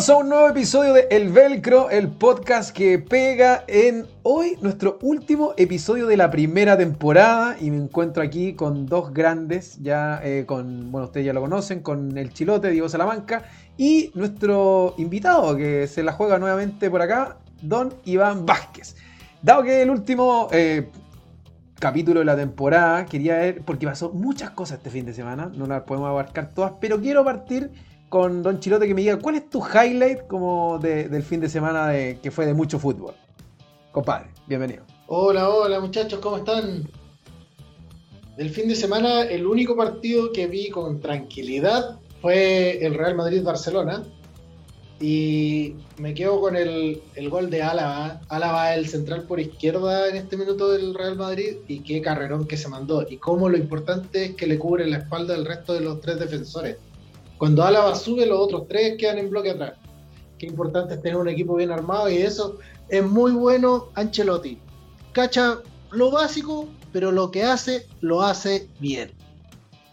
Bienvenidos a un nuevo episodio de El Velcro, el podcast que pega en hoy nuestro último episodio de la primera temporada y me encuentro aquí con dos grandes, ya eh, con, bueno, ustedes ya lo conocen, con el Chilote, Diego Salamanca y nuestro invitado que se la juega nuevamente por acá, Don Iván Vázquez. Dado que el último eh, capítulo de la temporada, quería ver, porque pasó muchas cosas este fin de semana, no las podemos abarcar todas, pero quiero partir con Don Chilote que me diga cuál es tu highlight como del fin de semana que fue de mucho fútbol. Compadre, bienvenido. Hola, hola muchachos, ¿cómo están? Del fin de semana, el único partido que vi con tranquilidad fue el Real Madrid-Barcelona. Y me quedo con el, gol de Álava. Álava el central por izquierda en este minuto del Real Madrid. Y qué carrerón que se mandó. Y cómo lo importante es que le cubre la espalda del resto de los tres defensores. Cuando Álava sube, los otros tres quedan en bloque atrás. Qué importante es tener un equipo bien armado. Y eso es muy bueno Ancelotti. Cacha lo básico, pero lo que hace, lo hace bien.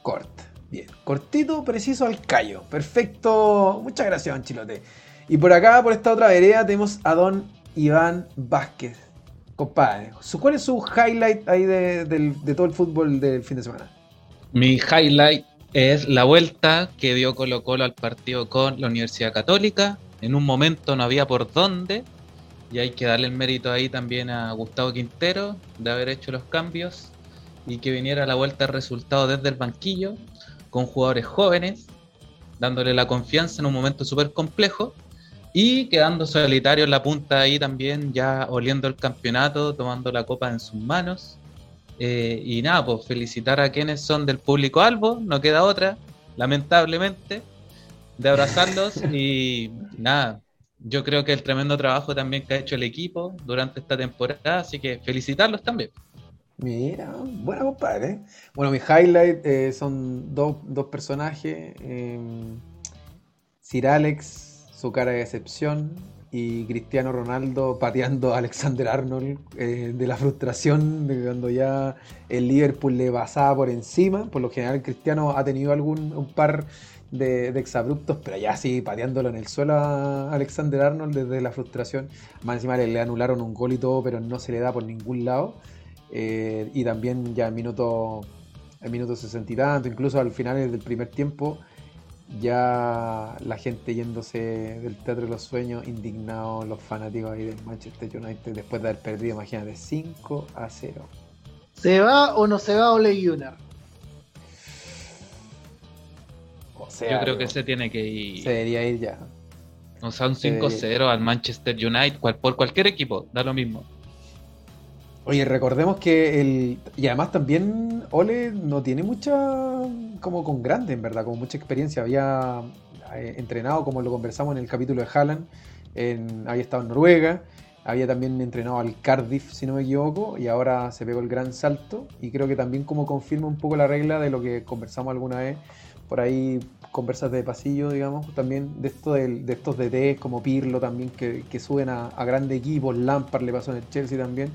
Corta. Bien, cortito, preciso al callo. Perfecto. Muchas gracias, Anchilote. Y por acá, por esta otra vereda, tenemos a don Iván Vázquez. Compadre, ¿cuál es su highlight ahí de, todo el fútbol del fin de semana? Mi highlight es la vuelta que dio Colo Colo al partido con la Universidad Católica. En un momento no había por dónde. Y hay que darle el mérito ahí también a Gustavo Quintero de haber hecho los cambios y que viniera la vuelta de resultado desde el banquillo con jugadores jóvenes, dándole la confianza en un momento súper complejo y quedando solitario en la punta ahí también, ya oliendo el campeonato, tomando la copa en sus manos. Eh, y nada, pues felicitar a quienes son del público albo, no queda otra, lamentablemente, de abrazarlos y nada, yo creo que el tremendo trabajo también que ha hecho el equipo durante esta temporada, así que felicitarlos también. Mira, buena compadre. Bueno, mi highlight eh, son dos, personajes. Em, Sir Alex, su cara de excepción, y Cristiano Ronaldo pateando a Alexander Arnold eh, de la frustración de cuando ya el Liverpool le pasaba por encima. Por lo general, Cristiano ha tenido algún un par de, exabruptos, pero ya sí, pateándolo en el suelo a Alexander Arnold desde la frustración. Más encima le, le anularon un gol y todo, pero no se le da por ningún lado. Eh, y también ya en minuto, en minuto 60 y tanto, incluso al final del primer tiempo, ya la gente yéndose del Teatro de los Sueños, indignados, los fanáticos ahí del Manchester United, después de haber perdido, imagínate, 5 a 0. ¿Se va o no se va Ole Gunnar? O sea, Yo creo que se tiene que ir. Se debería ir ya. O sea, un 5-0 al Manchester United, por cualquier equipo, da lo mismo. Oye, recordemos que el. Y además también Ole no tiene mucha. Como con grande, en verdad, como mucha experiencia. Había eh, entrenado, como lo conversamos en el capítulo de Haaland, en, había estado en Noruega, había también entrenado al Cardiff, si no me equivoco, y ahora se pegó el gran salto. Y creo que también como confirma un poco la regla de lo que conversamos alguna vez, por ahí conversas de pasillo, digamos, también de esto de, de estos DTs como Pirlo también, que, suben a, a grandes equipos, Lampard le pasó en el Chelsea también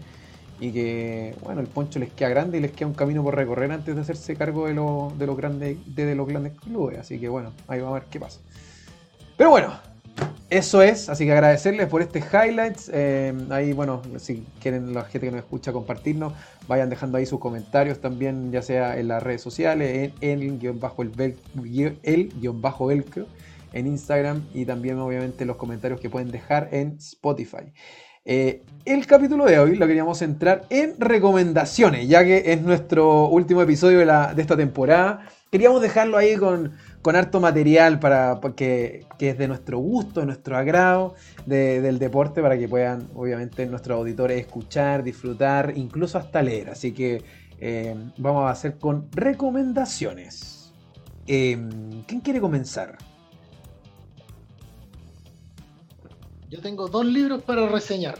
y que bueno el poncho les queda grande y les queda un camino por recorrer antes de hacerse cargo de, de los grandes de, los grandes clubes. Así que bueno ahí vamos a ver qué pasa. Pero bueno eso es. Así que agradecerles por este highlights. Eh, ahí bueno si quieren la gente que nos escucha compartirnos vayan dejando ahí sus comentarios también ya sea en las redes sociales en, el guion bajo el, el guion bajo velcro en Instagram y también obviamente los comentarios que pueden dejar en Spotify eh, el capítulo de hoy lo queríamos centrar en recomendaciones, ya que es nuestro último episodio de, esta temporada. Queríamos dejarlo ahí con, harto material para, que, es de nuestro gusto, de nuestro agrado del deporte, para que puedan, obviamente, nuestros auditores escuchar, disfrutar, incluso hasta leer. Así que eh, vamos a hacer con recomendaciones. Eh, ¿Quién quiere comenzar? Yo tengo dos libros para reseñar.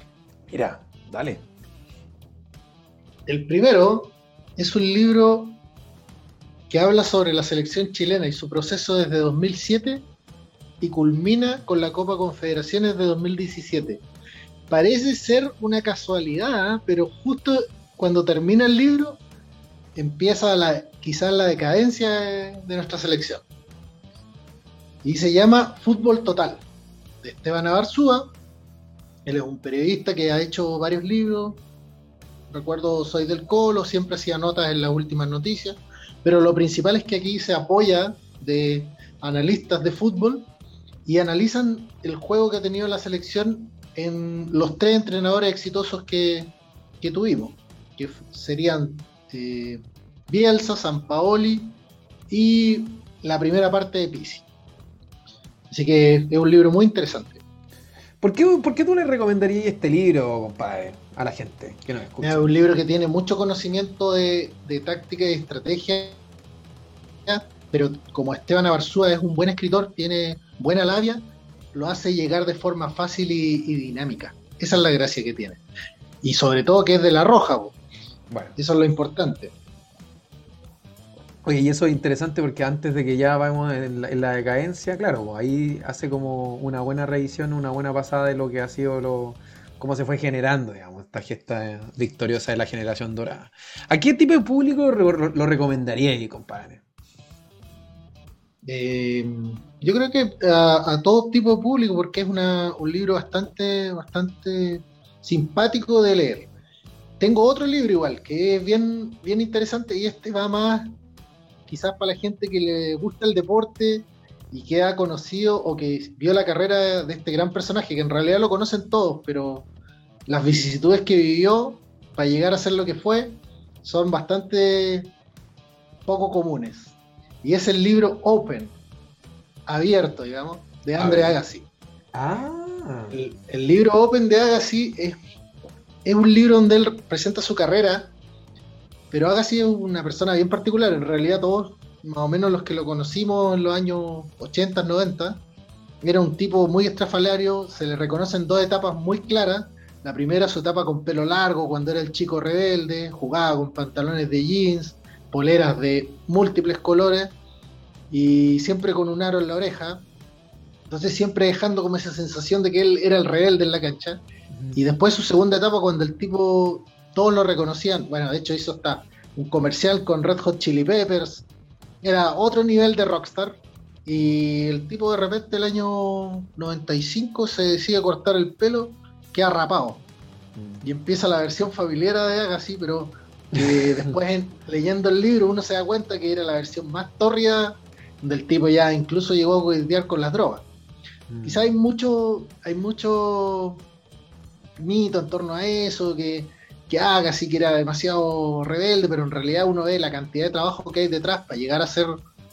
Mira, dale. El primero es un libro que habla sobre la selección chilena y su proceso desde 2007 y culmina con la Copa Confederaciones de 2017. Parece ser una casualidad, pero justo cuando termina el libro empieza la, quizás la decadencia de nuestra selección. Y se llama Fútbol Total de Esteban Abarzúa. Él es un periodista que ha hecho varios libros. Recuerdo Soy del Colo, siempre hacía notas en las últimas noticias. Pero lo principal es que aquí se apoya de analistas de fútbol y analizan el juego que ha tenido la selección en los tres entrenadores exitosos que, tuvimos, que serían eh, Bielsa, Sampaoli y la primera parte de Pisi. Así que es un libro muy interesante. ¿Por qué, tú le recomendarías este libro, compadre, a la gente que nos escucha? Es un libro que tiene mucho conocimiento de, táctica y estrategia, pero como Esteban Abarzúa es un buen escritor, tiene buena labia, lo hace llegar de forma fácil y, dinámica. Esa es la gracia que tiene. Y sobre todo que es de la roja, bueno. eso es lo importante. Oye, y eso es interesante porque antes de que ya vayamos en la, decadencia, claro, ahí hace como una buena revisión, una buena pasada de lo que ha sido lo, cómo se fue generando, digamos, esta gesta victoriosa de la generación dorada. ¿A qué tipo de público lo, recomendaría, compadre? Eh, yo creo que a, todo tipo de público, porque es un libro bastante, bastante simpático de leer. Tengo otro libro igual, que es bien, bien interesante y este va más quizás para la gente que le gusta el deporte y que ha conocido o que vio la carrera de este gran personaje, que en realidad lo conocen todos, pero las vicisitudes que vivió para llegar a ser lo que fue son bastante poco comunes. Y es el libro Open, abierto, digamos, de Andre Agassi. Ah. El, libro Open de Agassi es, es un libro donde él presenta su carrera pero Agassi es una persona bien particular. En realidad, todos, más o menos los que lo conocimos en los años 80, 90, era un tipo muy estrafalario. Se le reconocen dos etapas muy claras. La primera, su etapa con pelo largo, cuando era el chico rebelde, jugaba con pantalones de jeans, poleras de múltiples colores y siempre con un aro en la oreja. Entonces, siempre dejando como esa sensación de que él era el rebelde en la cancha. Y después, su segunda etapa, cuando el tipo todos lo reconocían. Bueno, de hecho hizo hasta un comercial con Red Hot Chili Peppers. Era otro nivel de rockstar. Y el tipo de repente el año 95 se decide cortar el pelo, queda rapado. Y empieza la versión familiar de Agassi, pero después leyendo el libro uno se da cuenta que era la versión más tórrida del tipo ya incluso llegó a lidiar con las drogas. Mm. Quizá hay mucho, hay mucho mito en torno a eso, que que haga, así que era demasiado rebelde, pero en realidad uno ve la cantidad de trabajo que hay detrás para llegar a ser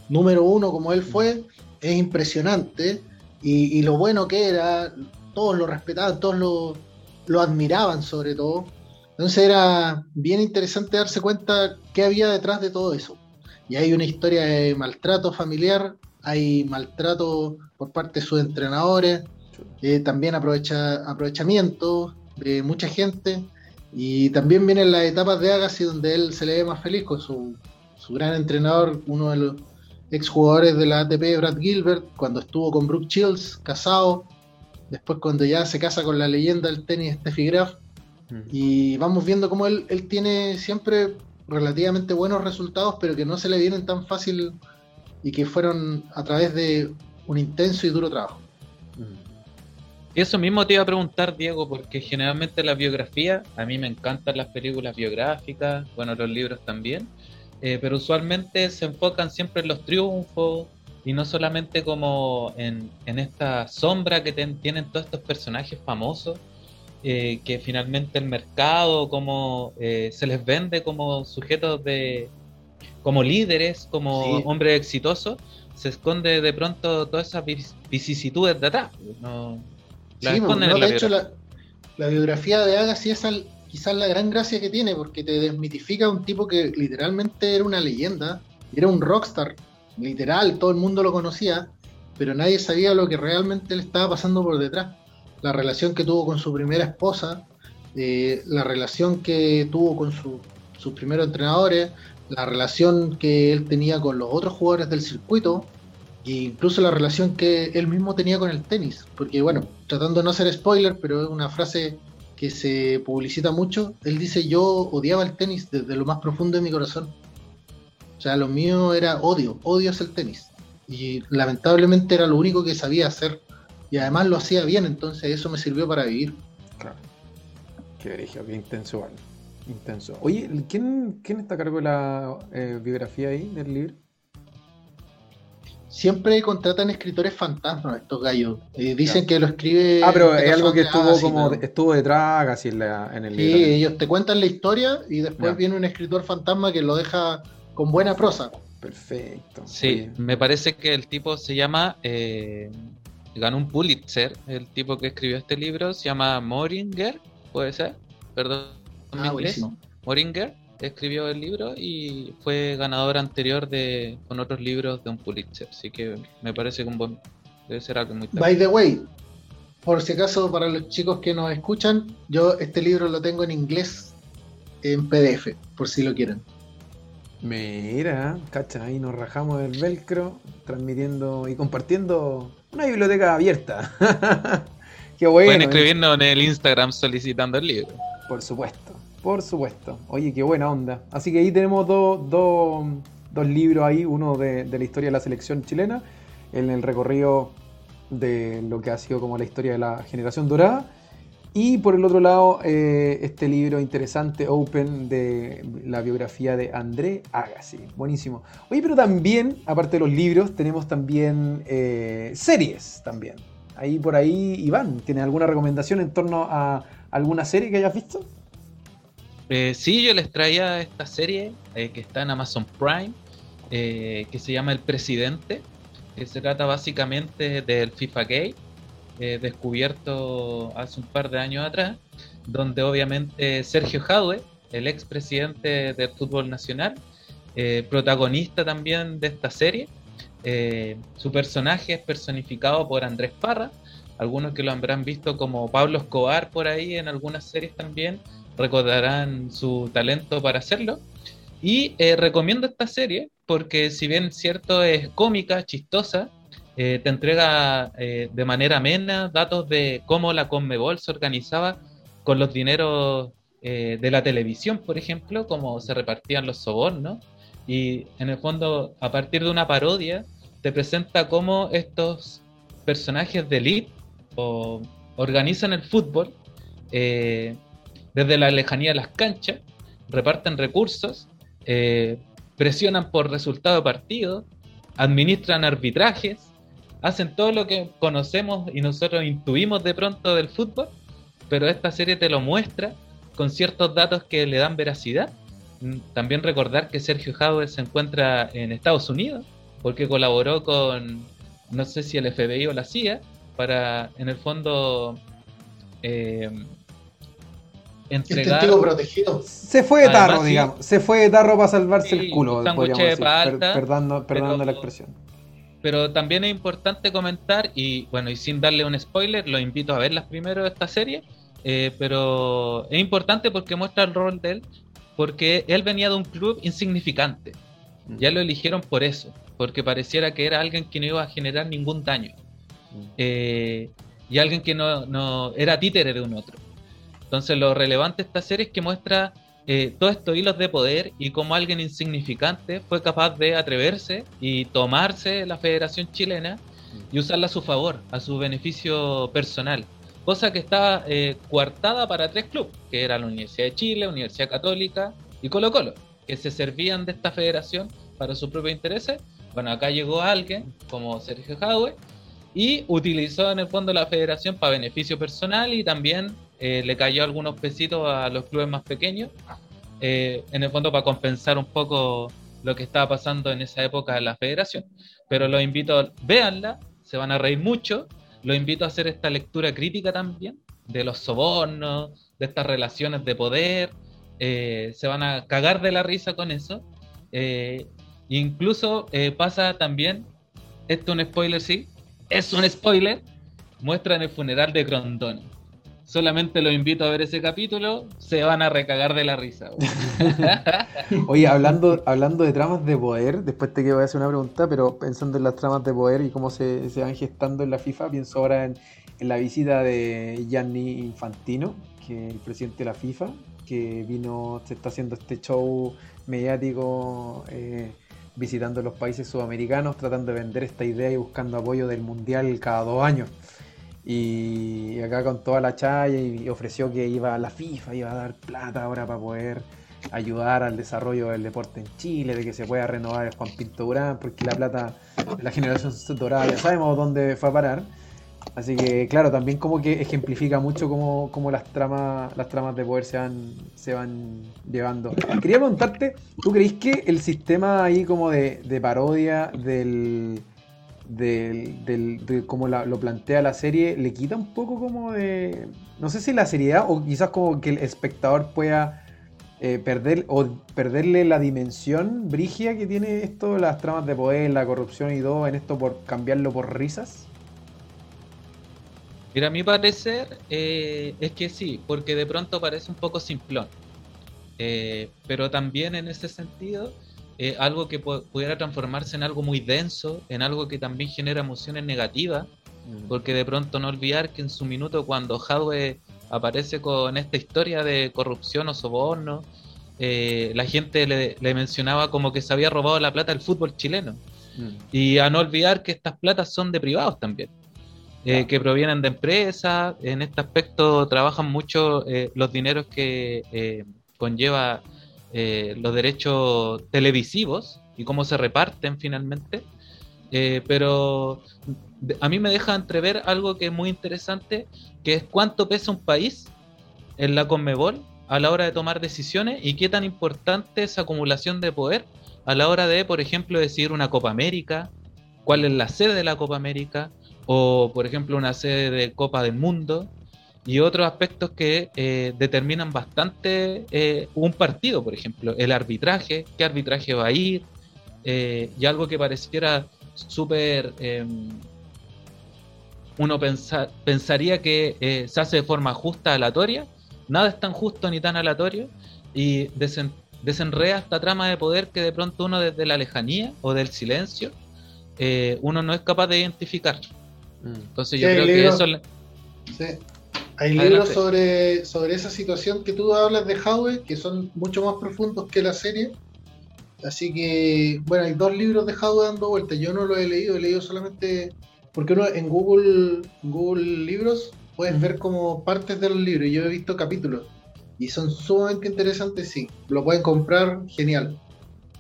número uno como él fue, es impresionante. Y, lo bueno que era, todos lo respetaban, todos lo, lo admiraban sobre todo. Entonces era bien interesante darse cuenta qué había detrás de todo eso. Y hay una historia de maltrato familiar, hay maltrato por parte de sus entrenadores, eh, también aprovecha, aprovechamiento de mucha gente. Y también vienen las etapas de Agassi donde él se le ve más feliz con su, gran entrenador, uno de los exjugadores de la ATP, Brad Gilbert, cuando estuvo con Brooke Chills, casado, después cuando ya se casa con la leyenda del tenis Steffi Graf, mm. y vamos viendo cómo él, él tiene siempre relativamente buenos resultados, pero que no se le vienen tan fácil y que fueron a través de un intenso y duro trabajo. Eso mismo te iba a preguntar, Diego, porque generalmente la biografía, a mí me encantan las películas biográficas, bueno, los libros también, eh, pero usualmente se enfocan siempre en los triunfos y no solamente como en, esta sombra que tienen todos estos personajes famosos, eh, que finalmente el mercado, como eh, se les vende como sujetos de, como líderes, como hombres exitosos, se esconde de pronto todas esas vicisitudes de atrás. No, sí, pues, de hecho la, biografía de Agassi es quizás la gran gracia que tiene, porque te desmitifica a un tipo que literalmente era una leyenda, era un rockstar, literal, todo el mundo lo conocía, pero nadie sabía lo que realmente le estaba pasando por detrás. La relación que tuvo con su primera esposa, eh, la relación que tuvo con sus primeros entrenadores, la relación que él tenía con los otros jugadores del circuito, incluso la relación que él mismo tenía con el tenis, porque bueno, tratando de no ser spoiler, pero es una frase que se publicita mucho, él dice yo odiaba el tenis desde lo más profundo de mi corazón. O sea, lo mío era odio, odio es el tenis. Y lamentablemente era lo único que sabía hacer y además lo hacía bien, entonces eso me sirvió para vivir. Claro. Qué origen, qué intenso. Intenso. Oye, ¿quién, quién está a cargo de la eh, biografía ahí del libro? Siempre contratan escritores fantasmas estos gallos. Eh, dicen que lo escribe. Ah, pero es algo que estuvo como estuvo detrás casi en, el libro. Sí, ellos te cuentan la historia y después viene un escritor fantasma que lo deja con buena prosa. Perfecto. Sí, me parece que el tipo se llama. Eh, ganó un Pulitzer, el tipo que escribió este libro, se llama Moringer, puede ser. Perdón, ah, inglés. Moringer escribió el libro y fue ganador anterior de con otros libros de un Pulitzer. Así que me parece que un buen, debe ser algo muy. By the way, por si acaso para los chicos que nos escuchan, yo este libro lo tengo en inglés en PDF, por si lo quieren. Mira, cacha, ahí nos rajamos el velcro, transmitiendo y compartiendo una biblioteca abierta. Qué bueno. Pueden ¿eh? escribirnos en el Instagram solicitando el libro. Por supuesto, por supuesto. Oye, qué buena onda. Así que ahí tenemos dos, libros ahí, uno de, de la historia de la selección chilena, en el recorrido de lo que ha sido como la historia de la generación dorada y por el otro lado, eh, este libro interesante, Open, de la biografía de André Agassi. Buenísimo. Oye, pero también, aparte de los libros, tenemos también eh, series también. Ahí por ahí, Iván, ¿tienes alguna recomendación en torno a alguna serie que hayas visto? Eh, sí, yo les traía esta serie que está en Amazon Prime, que se llama El Presidente, que se trata básicamente del FIFA eh, descubierto hace un par de años atrás, donde obviamente Sergio Jadwe, el expresidente del fútbol nacional, eh, protagonista también de esta serie, eh, su personaje es personificado por Andrés Parra, algunos que lo habrán visto como Pablo Escobar por ahí en algunas series también, recordarán su talento para hacerlo. Y recomiendo esta serie porque si bien cierto es cómica, chistosa, eh, te entrega eh, de manera amena datos de cómo la Conmebol se organizaba con los dineros eh, de la televisión, por ejemplo, cómo se repartían los sobornos. Y en el fondo, a partir de una parodia, te presenta cómo estos personajes de elite organizan el fútbol desde la lejanía de las canchas, reparten recursos, presionan por resultado de partido, administran arbitrajes hacen todo lo que conocemos y nosotros intuimos de pronto del fútbol, pero esta serie te lo muestra con ciertos datos que le dan veracidad. Mm, también recordar que Sergio Jadwe se encuentra en Estados Unidos, porque colaboró con, no sé si el FBI o la CIA, para en el fondo eh, entregar. protegido. Se fue de tarro, digamos. Se fue de tarro para salvarse el culo. perdonando la expresión pero también es importante comentar, y bueno, y sin darle un spoiler, lo invito a verlas primero de esta serie, eh, pero es importante porque muestra el rol de él, porque él venía de un club insignificante. Ya lo eligieron por eso, porque pareciera que era alguien que no iba a generar ningún daño. Mm. Eh, y alguien que no, no era títere de un otro. Entonces lo relevante de esta serie es que muestra eh, todos estos hilos de poder y cómo alguien insignificante fue capaz de atreverse y tomarse la Federación Chilena y usarla a su favor, a su beneficio personal. Cosa que estaba eh, coartada para tres clubes, que era la Universidad de Chile, Universidad Católica y Colo Colo, que se servían de esta federación para sus propios intereses. Bueno, acá llegó alguien como Sergio Jadwe y utilizó en el fondo la federación para beneficio personal y también eh, le cayó algunos pesitos a los clubes más pequeños, eh, en el fondo para compensar un poco lo que estaba pasando en esa época en la federación. Pero los invito, véanla, se van a reír mucho, los invito a hacer esta lectura crítica también de los sobornos, de estas relaciones de poder, eh, se van a cagar de la risa con eso. incluso pasa también, esto es un spoiler, sí, es un spoiler, muestran el funeral de Grondona solamente los invito a ver ese capítulo, se van a recagar de la risa. Oye, hablando, hablando de tramas de poder, después te quiero hacer una pregunta, pero pensando en las tramas de poder y cómo se, van gestando en la FIFA, pienso ahora en, la visita de Gianni Infantino, que es el presidente de la FIFA, que vino, se está haciendo este show mediático eh, visitando los países sudamericanos, tratando de vender esta idea y buscando apoyo del Mundial cada dos años. Y acá con toda la chaya y ofreció que iba a la FIFA, iba a dar plata ahora para poder ayudar al desarrollo del deporte en Chile, de que se pueda renovar Juan Pinto Durán, porque la plata la generación dorada ya sabemos dónde fue a parar. Así que, claro, también como que ejemplifica mucho cómo, las tramas las tramas de poder se van, se van llevando. Quería preguntarte, ¿tú crees que el sistema ahí como de, parodia del, del, de cómo lo plantea la serie le quita un poco como de, no sé si la seriedad o quizás como que el espectador pueda eh, perder o perderle la dimensión brigia que tiene esto, las tramas de poder, la corrupción y todo en esto por cambiarlo por risas? Mira, a mi parecer eh, es que sí, porque de pronto parece un poco simplón. Eh, pero también en ese sentido, eh, algo que pudiera transformarse en algo muy denso, en algo que también genera emociones negativas, mm. porque de pronto no olvidar que en su minuto cuando Hadwe aparece con esta historia de corrupción o soborno, la gente le, mencionaba como que se había robado la plata del fútbol chileno. Mm. Y a no olvidar que estas platas son de privados también. Eh, que provienen de empresas. En este aspecto trabajan mucho eh, los dineros que eh, conlleva los derechos televisivos y cómo se reparten finalmente. pero a mí me deja entrever algo que es muy interesante, que es cuánto pesa un país en la Conmebol a la hora de tomar decisiones y qué tan importante es acumulación de poder a la hora de, por ejemplo, decidir una Copa América, cuál es la sede de la Copa América, o por ejemplo una sede de Copa del Mundo y otros aspectos que eh, determinan bastante eh, un partido, por ejemplo, el arbitraje, qué arbitraje va a ir, eh, y algo que pareciera súper... Em, uno pensaría que se hace de forma justa, aleatoria, nada es tan justo ni tan aleatorio, y desenrea esta trama de poder que de pronto uno desde la lejanía o del silencio, uno no es capaz de identificar. Mm. Entonces yo creo que eso... Sí. Hay libros sobre, sobre esa situación que tú hablas de Howe, que son mucho más profundos que la serie. Así que, bueno, hay dos libros de Howe dando vueltas. Yo no los he leído, he leído solamente. Porque uno en Google, Google Libros puedes ver como partes de los libros. Y yo he visto capítulos. Y son sumamente interesantes, sí. Lo pueden comprar, genial.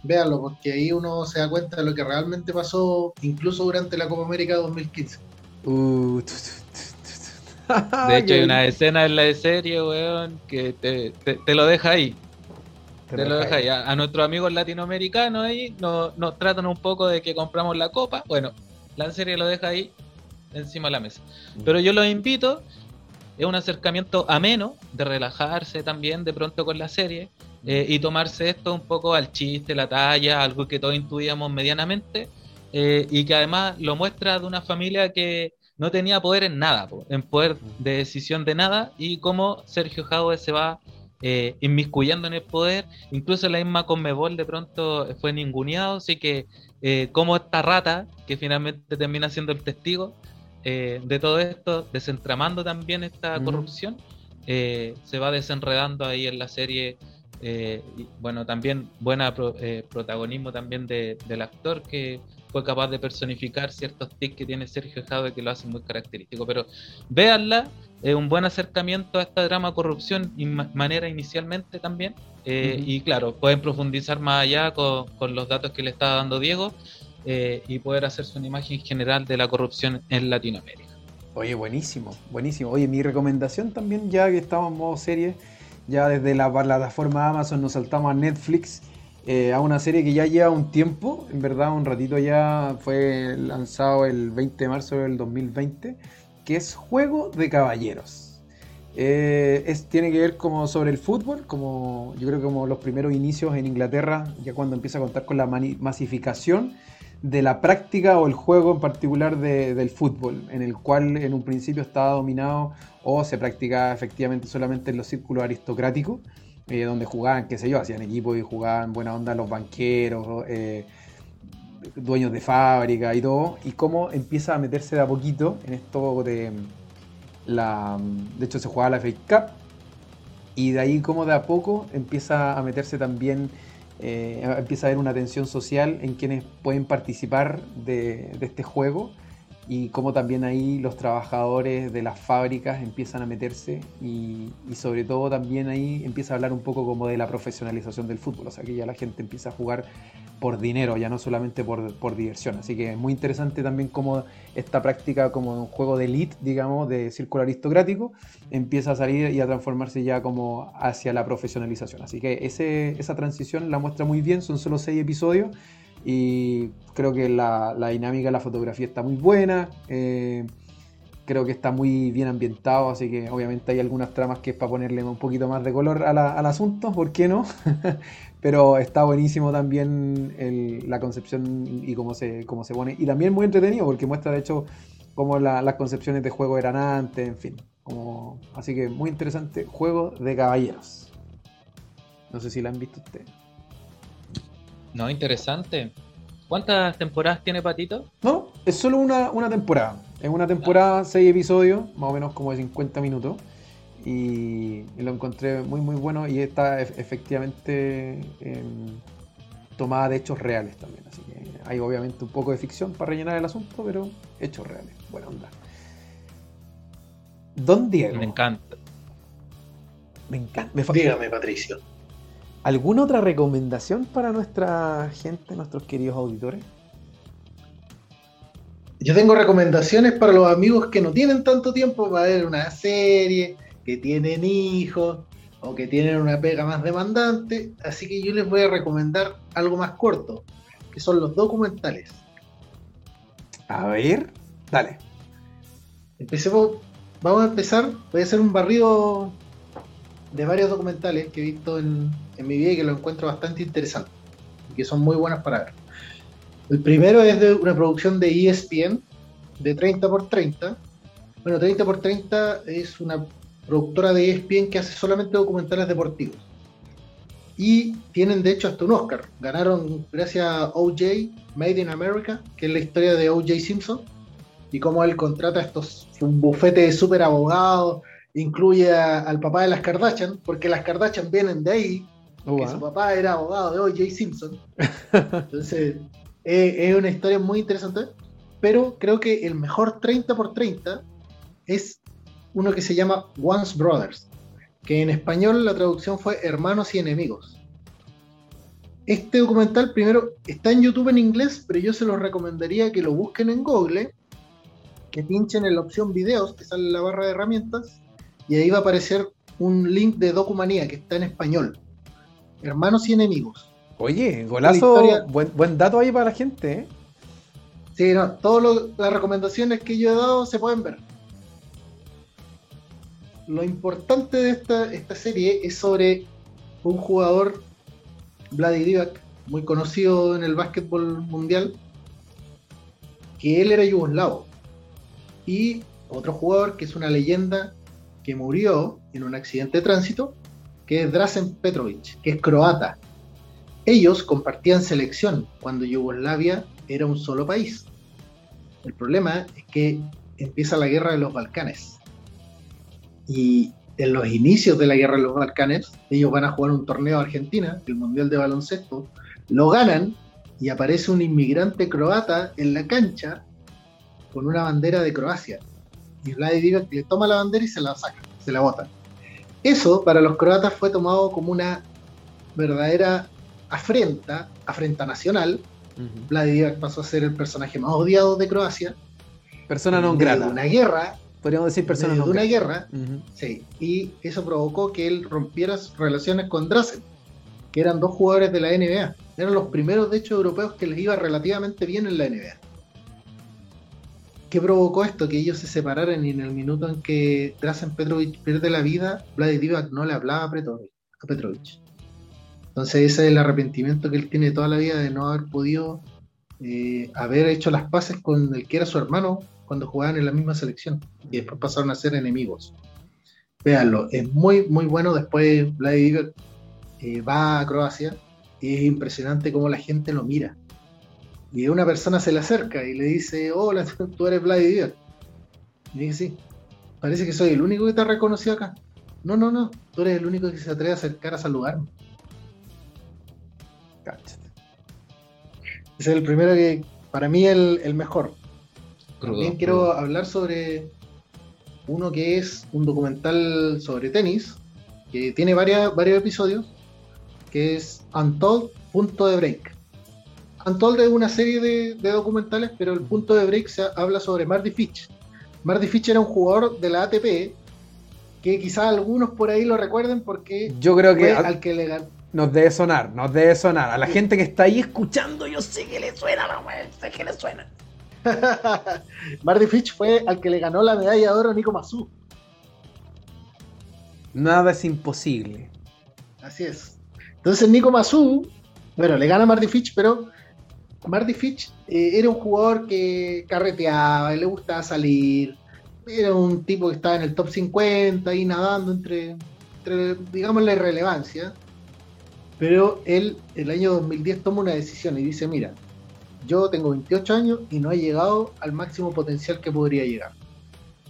Véanlo, porque ahí uno se da cuenta de lo que realmente pasó, incluso durante la Copa América 2015. Uh, de hecho, hay una escena en la serie, weón, que te, te, lo deja ahí. Te, lo deja ahí. A, nuestros amigos latinoamericanos ahí nos, tratan un poco de que compramos la copa. Bueno, la serie lo deja ahí encima de la mesa. Mm. Pero yo los invito, es un acercamiento ameno, de relajarse también de pronto con la serie eh, y tomarse esto un poco al chiste, la talla, algo que todos intuíamos medianamente eh, y que además lo muestra de una familia que no tenía poder en nada, en poder de decisión de nada, y cómo Sergio Jadwe se va eh, inmiscuyendo en el poder, incluso la misma Conmebol de pronto fue ninguneado, así que eh, como esta rata, que finalmente termina siendo el testigo de todo esto, desentramando también esta corrupción, se va desenredando ahí en la serie y, bueno, también buena protagonismo también del actor que fue capaz de personificar ciertos tics que tiene Sergio Jade que lo hacen muy característico. Pero véanla, es un buen acercamiento a esta drama corrupción y manera inicialmente también. Eh, y claro, pueden profundizar más allá con, los datos que le está dando Diego eh, y poder hacerse una imagen general de la corrupción en Latinoamérica. Oye, buenísimo, buenísimo. Oye, mi recomendación también, ya que estamos en modo serie, ya desde la plataforma Amazon nos saltamos a Netflix eh, a una serie que ya lleva un tiempo, en verdad un ratito ya fue lanzado el 20 de marzo del 2020, que es Juego de Caballeros. Eh, es, tiene que ver como sobre el fútbol, como yo creo que como los primeros inicios en Inglaterra, ya cuando empieza a contar con la masificación de la práctica o el juego en particular del fútbol, en el cual en un principio estaba dominado o se practicaba efectivamente solamente en los círculos aristocráticos donde jugaban, qué sé yo, hacían equipos y jugaban buena onda los banqueros, eh, dueños de fábrica y todo, y cómo empieza a meterse de a poquito en esto de la... De hecho se jugaba la Fake Cup, y de ahí como de a poco empieza a meterse también, eh, empieza a haber una tensión social en quienes pueden participar de este juego y cómo también ahí los trabajadores de las fábricas empiezan a meterse y, sobre todo también ahí empieza a hablar un poco como de la profesionalización del fútbol, o sea que ya la gente empieza a jugar por dinero, ya no solamente por, por diversión, así que es muy interesante también cómo esta práctica como un juego de elite, digamos, de círculo aristocrático, empieza a salir y a transformarse ya como hacia la profesionalización, así que ese, esa transición la muestra muy bien, son solo seis episodios y creo que la, dinámica de la fotografía está muy buena. Eh, creo que está muy bien ambientado, así que obviamente hay algunas tramas que es para ponerle un poquito más de color al asunto, ¿por qué no? Pero está buenísimo también la concepción y cómo se, cómo se pone. Y también muy entretenido porque muestra de hecho cómo las concepciones de juego eran antes, en fin. Así que muy interesante, juego de caballeros. No sé si la han visto ustedes. No, interesante. ¿Cuántas temporadas tiene Patito? No, es solo una, temporada. Es una temporada, seis episodios, más o menos como de 50 minutos. Y, lo encontré muy, muy bueno y está efectivamente tomada de hechos reales también. Así que hay obviamente un poco de ficción para rellenar el asunto, pero hechos reales. Buena onda. Don Diego. Me encanta. Me encanta. Dígame, Patricio. ¿Alguna otra recomendación para nuestra gente, nuestros queridos auditores? Yo tengo recomendaciones para los amigos que no tienen tanto tiempo para ver una serie, que tienen hijos o que tienen una pega más demandante, así que yo les voy a recomendar algo más corto, que son los documentales. A ver, dale. Empecemos, vamos a empezar, voy a hacer un barrido de varios documentales que he visto en, mi vida y que lo encuentro bastante interesante y que son muy buenas para ver. El primero es de una producción de ESPN de 30 x 30. Bueno, 30 x 30 es una productora de ESPN que hace solamente documentales deportivos. Y tienen de hecho hasta un Oscar. Ganaron gracias a OJ, Made in America, que es la historia de OJ Simpson. Y cómo él contrata estos bufete de super abogados incluye al papá de las Kardashian, porque las Kardashian vienen de ahí, oh, que su papá era abogado de O.J. Simpson. Entonces, es una historia muy interesante, pero creo que el mejor 30 por 30 es uno que se llama Once Brothers, que en español la traducción fue Hermanos y Enemigos. Este documental primero está en YouTube en inglés, pero yo se los recomendaría que lo busquen en Google, que pinchen en la opción videos que sale en la barra de herramientas y ahí va a aparecer un link de Documanía que está en español. Hermanos y enemigos. Oye, golazo, buen, dato ahí para la gente. ¿eh? Sí, no, todas las recomendaciones que yo he dado se pueden ver. Lo importante de esta, esta serie es sobre un jugador, Vladi Divac, muy conocido en el básquetbol mundial, que él era yugoslavo. Y otro jugador que es una leyenda que murió en un accidente de tránsito, que es Drazen Petrovic, que es croata. Ellos compartían selección cuando Yugoslavia era un solo país. El problema es que empieza la guerra de los Balcanes. Y en los inicios de la guerra de los Balcanes, ellos van a jugar un torneo a Argentina, el Mundial de Baloncesto, lo ganan y aparece un inmigrante croata en la cancha con una bandera de Croacia y Vladi le toma la bandera y se la saca, se la bota. Eso para los croatas fue tomado como una verdadera afrenta, afrenta nacional. Uh pasó a ser el personaje más odiado de Croacia. Persona no grata. una guerra. Podríamos decir persona no de una guerra. Sí. Y eso provocó que él rompiera sus relaciones con Drazen, que eran dos jugadores de la NBA. Eran los primeros, de hecho, europeos que les iba relativamente bien en la NBA. ¿Qué provocó esto? Que ellos se separaran y en el minuto en que Drazen Petrovic pierde la vida, Vladiv no le hablaba a Petrovic. Entonces ese es el arrepentimiento que él tiene toda la vida de no haber podido eh, haber hecho las paces con el que era su hermano cuando jugaban en la misma selección y después pasaron a ser enemigos. Véanlo, es muy muy bueno. Después Vladiv eh, va a Croacia y es impresionante cómo la gente lo mira y una persona se le acerca y le dice, hola, tú eres Vladimir. Y dice, sí, parece que soy el único que te ha reconocido acá. No, no, no, tú eres el único que se atreve a acercar a saludarme. Ese es el primero que, para mí, el, el mejor. También quiero hablar sobre uno que es un documental sobre tenis, que tiene varias, varios episodios, que es Untold Punto de Break. Untold es una serie de, documentales, pero el punto de break se habla sobre Marty Fitch. Marty Fitch era un jugador de la ATP que quizás algunos por ahí lo recuerden porque yo creo que al que le ganó nos debe sonar, nos debe sonar. A la gente que está ahí escuchando, yo sé que le suena, la sé que le suena. Marty Fitch fue al que le ganó la medalla de oro a Nico Mazú. Nada es imposible. Así es. Entonces Nico Mazú, bueno, le gana a Marty Fitch, pero Marty Fitch eh, era un jugador que carreteaba, le gustaba salir, era un tipo que estaba en el top 50 y nadando entre, entre digamos, la irrelevancia. Pero él, el año 2010, toma una decisión y dice, mira, yo tengo 28 años y no he llegado al máximo potencial que podría llegar.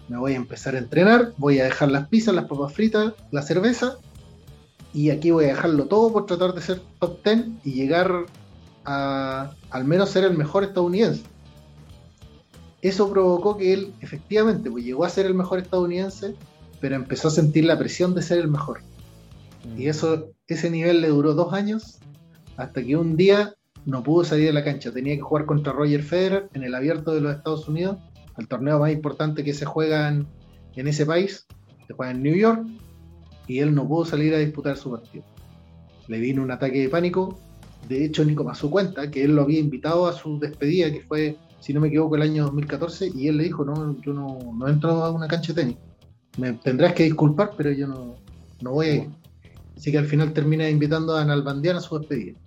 Me voy a empezar a entrenar, voy a dejar las pizzas, las papas fritas, la cerveza, y aquí voy a dejarlo todo por tratar de ser top 10 y llegar a al menos ser el mejor estadounidense. Eso provocó que él efectivamente pues, llegó a ser el mejor estadounidense, pero empezó a sentir la presión de ser el mejor. Y mm. eso, ese nivel le duró dos años, hasta que un día no pudo salir de la cancha. Tenía que jugar contra Roger Federer en el abierto de los Estados Unidos, el torneo más importante que se juega en, ese país, se juega en New York, y él no pudo salir a disputar su partido. Le vino un ataque de pánico. De hecho, Nico pasó cuenta que él lo había invitado a su despedida, que fue, si no me equivoco, el año 2014, y él le dijo, no, yo no, no entro a una cancha de tenis. Me tendrás que disculpar, pero yo no, no voy a ir. Así que al final termina invitando a Nalbandian a su despedida.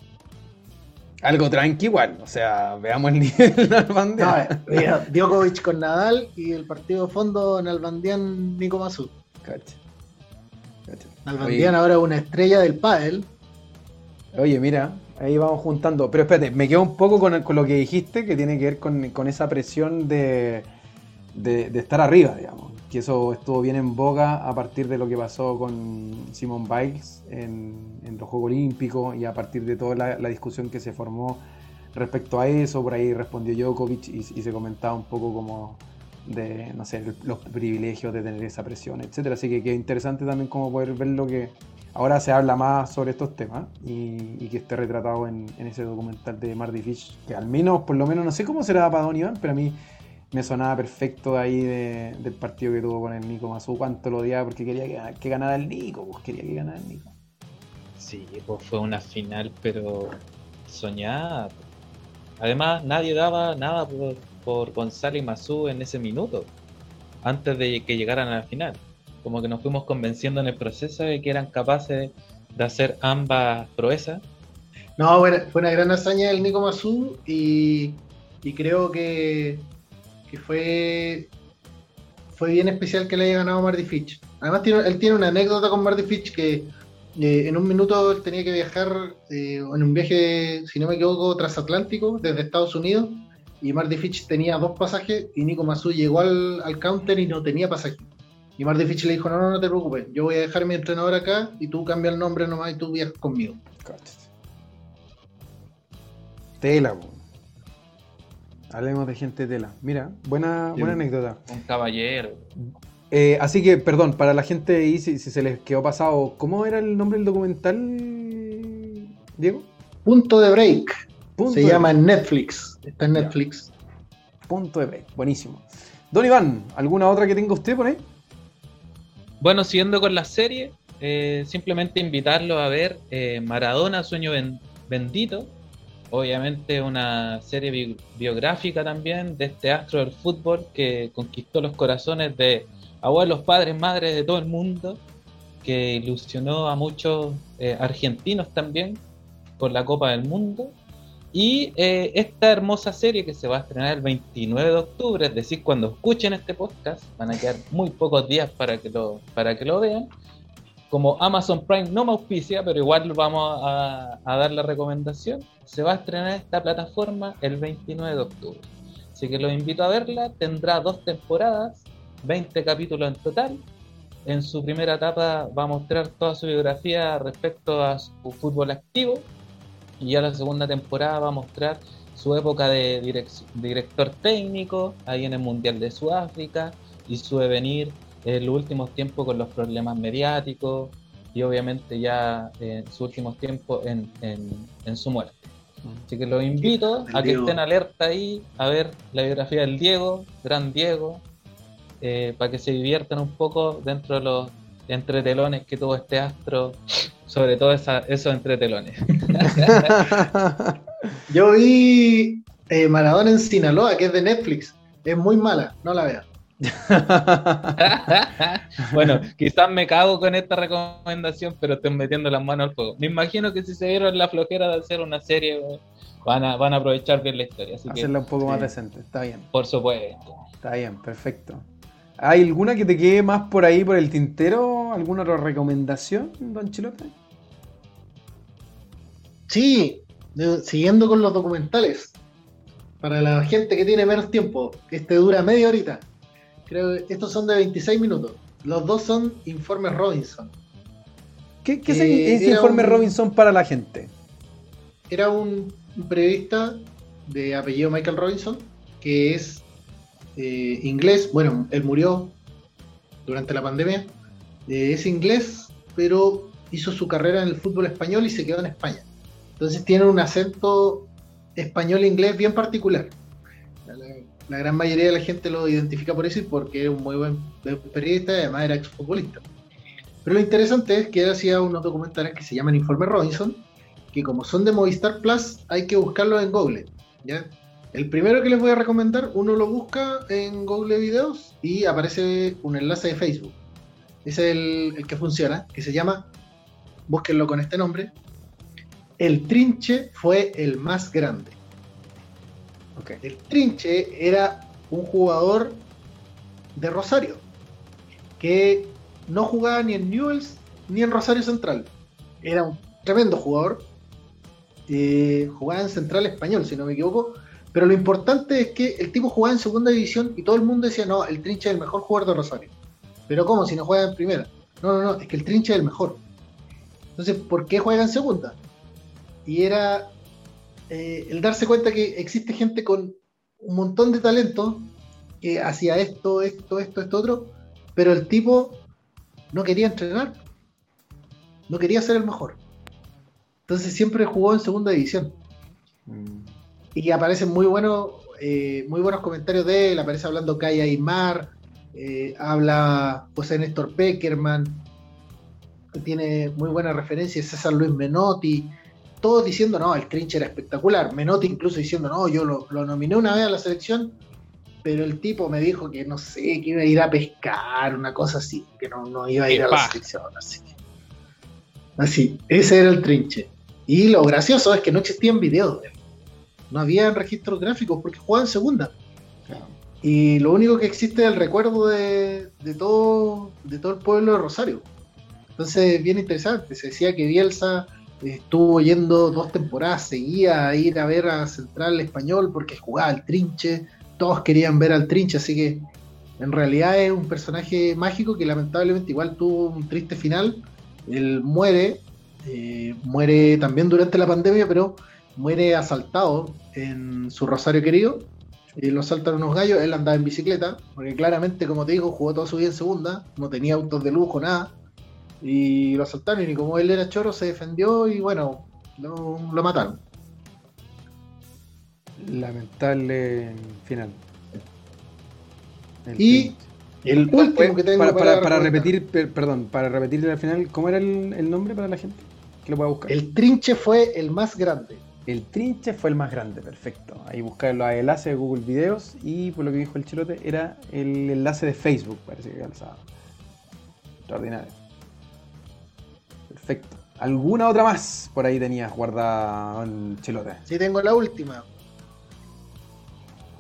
Algo tranqui igual, o sea, veamos el nivel Nalbandian. No, Djokovic con Nadal y el partido de fondo Nalbandian Nico Mazú. Cacha. Nalbandian ahora una estrella del pádel. Oye, mira, ahí vamos juntando. Pero espérate, me quedo un poco con, lo que dijiste, que tiene que ver con, esa presión de, estar arriba, digamos que eso estuvo bien en boga a partir de lo que pasó con Simon Biles en, los Juegos Olímpicos y a partir de toda la, discusión que se formó respecto a eso, por ahí respondió Djokovic y, se comentaba un poco como de, no sé, los privilegios de tener esa presión, etcétera. Así que qué interesante también como poder ver lo que ahora se habla más sobre estos temas y, que esté retratado en, ese documental de Marty Fish, que al menos, por lo menos, no sé cómo será para Don Iván, pero a mí me sonaba perfecto ahí del partido que tuvo con el Nico Mazú, cuánto lo odiaba porque quería que, ganara el Nico, pues quería que ganara el Nico. Sí, pues fue una final, pero soñada. Además, nadie daba nada por, por Gonzalo y Mazú en ese minuto, antes de que llegaran a la final. Como que nos fuimos convenciendo en el proceso de que eran capaces de hacer ambas proezas. No, bueno, fue una gran hazaña del Nico Mazú y, y creo que que fue, fue bien especial que le haya ganado Marty Fitch. Además, él tiene una anécdota con Marty Fitch que eh, en un minuto él tenía que viajar eh, en un viaje, si no me equivoco, transatlántico desde Estados Unidos y Marty Fitch tenía dos pasajes y Nico Masu llegó al, counter y no tenía pasaje. Y Marty Fitch le dijo, no, no, no te preocupes, yo voy a dejar mi entrenador acá y tú cambia el nombre nomás y tú viajas conmigo. Tela, Hablemos de gente tela. Mira, buena, buena anécdota. Un caballero. Eh, así que, perdón, para la gente ahí, si, se les quedó pasado, ¿cómo era el nombre del documental, Diego? Punto de Break. Se llama en Netflix. Está en Netflix. Punto. Buenísimo. Don Iván, ¿alguna otra que tenga usted por ahí? Bueno, siguiendo con la serie, eh, simplemente invitarlo a ver eh, Maradona, Sueño Bendito, obviamente una serie biográfica también de este astro del fútbol que conquistó los corazones de abuelos, padres, madres de todo el mundo, que ilusionó a muchos eh, argentinos también por la Copa del Mundo. Y eh, esta hermosa serie que se va a estrenar el 29 de octubre, es decir, cuando escuchen este podcast, van a quedar muy pocos días para que lo, para que lo vean, como Amazon Prime no me auspicia, pero igual vamos a, dar la recomendación, se va a estrenar esta plataforma el 29 de octubre. Así que los invito a verla, tendrá dos temporadas, 20 capítulos en total. En su primera etapa va a mostrar toda su biografía respecto a su fútbol activo y ya la segunda temporada va a mostrar su época de director técnico, ahí en el Mundial de Sudáfrica, y su devenir en los últimos tiempos con los problemas mediáticos y obviamente ya en sus últimos tiempos en, en, su muerte. Así que los invito a que estén alerta ahí a ver la biografía del Diego, gran Diego, eh, para que se diviertan un poco dentro de los entretelones que tuvo este astro, sobre todo esa, esos entretelones. Yo vi eh, Maradona en Sinaloa, que es de Netflix. Es muy mala, no la veas. bueno, quizás me cago con esta recomendación, pero estoy metiendo las manos al fuego. Me imagino que si se dieron la flojera de hacer una serie, van a, van a aprovechar bien la historia. Hacerla un poco más decente, está bien. Por supuesto. Está bien, perfecto. ¿Hay alguna que te quede más por ahí por el tintero? ¿Alguna otra recomendación, don Chilote? Sí, siguiendo con los documentales. Para la gente que tiene menos tiempo, este dura media horita. Creo que estos son de 26 minutos. Los dos son informes Robinson. ¿Qué, es ese informe Robinson para la gente? Era un, periodista de apellido Michael Robinson, que es eh, inglés. Bueno, él murió durante la pandemia. Eh, es inglés, pero hizo su carrera en el fútbol español y se quedó en España. Entonces tiene un acento español-inglés bien particular. La, gran mayoría de la gente lo identifica por eso y porque es un muy buen periodista y además era exfutbolista. Pero lo interesante es que él hacía unos documentales que se llaman Informe Robinson, que como son de Movistar Plus, hay que buscarlos en Google. ¿ya? El primero que les voy a recomendar, uno lo busca en Google Videos y aparece un enlace de Facebook. Es el, el que funciona, que se llama, búsquenlo con este nombre, el Trinche fue el más grande. El Trinche era un jugador de Rosario que no jugaba ni en Newells ni en Rosario Central. Era un tremendo jugador. Eh, jugaba en Central Español, si no me equivoco. Pero lo importante es que el tipo jugaba en segunda división y todo el mundo decía, no, el Trinche es el mejor jugador de Rosario. Pero ¿cómo? Si no juega en primera. No, no, no, es que el Trinche es el mejor. Entonces, ¿por qué juega en segunda? Y era eh, el darse cuenta que existe gente con un montón de talento que hacía esto, esto, esto, esto, otro, pero el tipo no quería entrenar, no quería ser el mejor. Entonces siempre jugó en segunda división. Mm. Y aparecen muy buenos, eh, muy buenos comentarios de él, aparece hablando Kaya Aymar, eh, habla José Néstor Peckerman, que tiene muy buena referencia, César Luis Menotti, todos diciendo, no, el Trinche era espectacular. Menotti incluso diciendo, no, yo lo, nominé una vez a la selección, pero el tipo me dijo que no sé, que iba a ir a pescar, una cosa así, que no, iba a ir a la selección. Así. así, ese era el Trinche. Y lo gracioso es que no existían videos No había registros gráficos porque jugaba en segunda. Y lo único que existe es el recuerdo de, de, todo, de todo el pueblo de Rosario. Entonces, bien interesante. Se decía que Bielsa estuvo yendo dos temporadas seguía a ir a ver a Central Español porque jugaba al trinche, todos querían ver al trinche, así que en realidad es un personaje mágico que lamentablemente igual tuvo un triste final. Él muere, eh, muere también durante la pandemia, pero muere asaltado en su Rosario querido. Y lo asaltan unos gallos, él andaba en bicicleta, porque claramente, como te digo, jugó toda su vida en segunda, no tenía autos de lujo, nada y lo asaltaron y como él era choro se defendió y bueno, lo, mataron. Lamentable final. y el último que tengo para, para, repetir, perdón, para repetir al final, ¿cómo era el, nombre para la gente? Que lo pueda buscar. El trinche fue el más grande. El trinche fue el más grande, perfecto. Ahí buscar los enlaces de Google Videos y por lo que dijo el chilote era el enlace de Facebook, parece que calzaba. Extraordinario. Perfecto. ¿Alguna otra más por ahí tenías guardada en Chelote? Sí, tengo la última.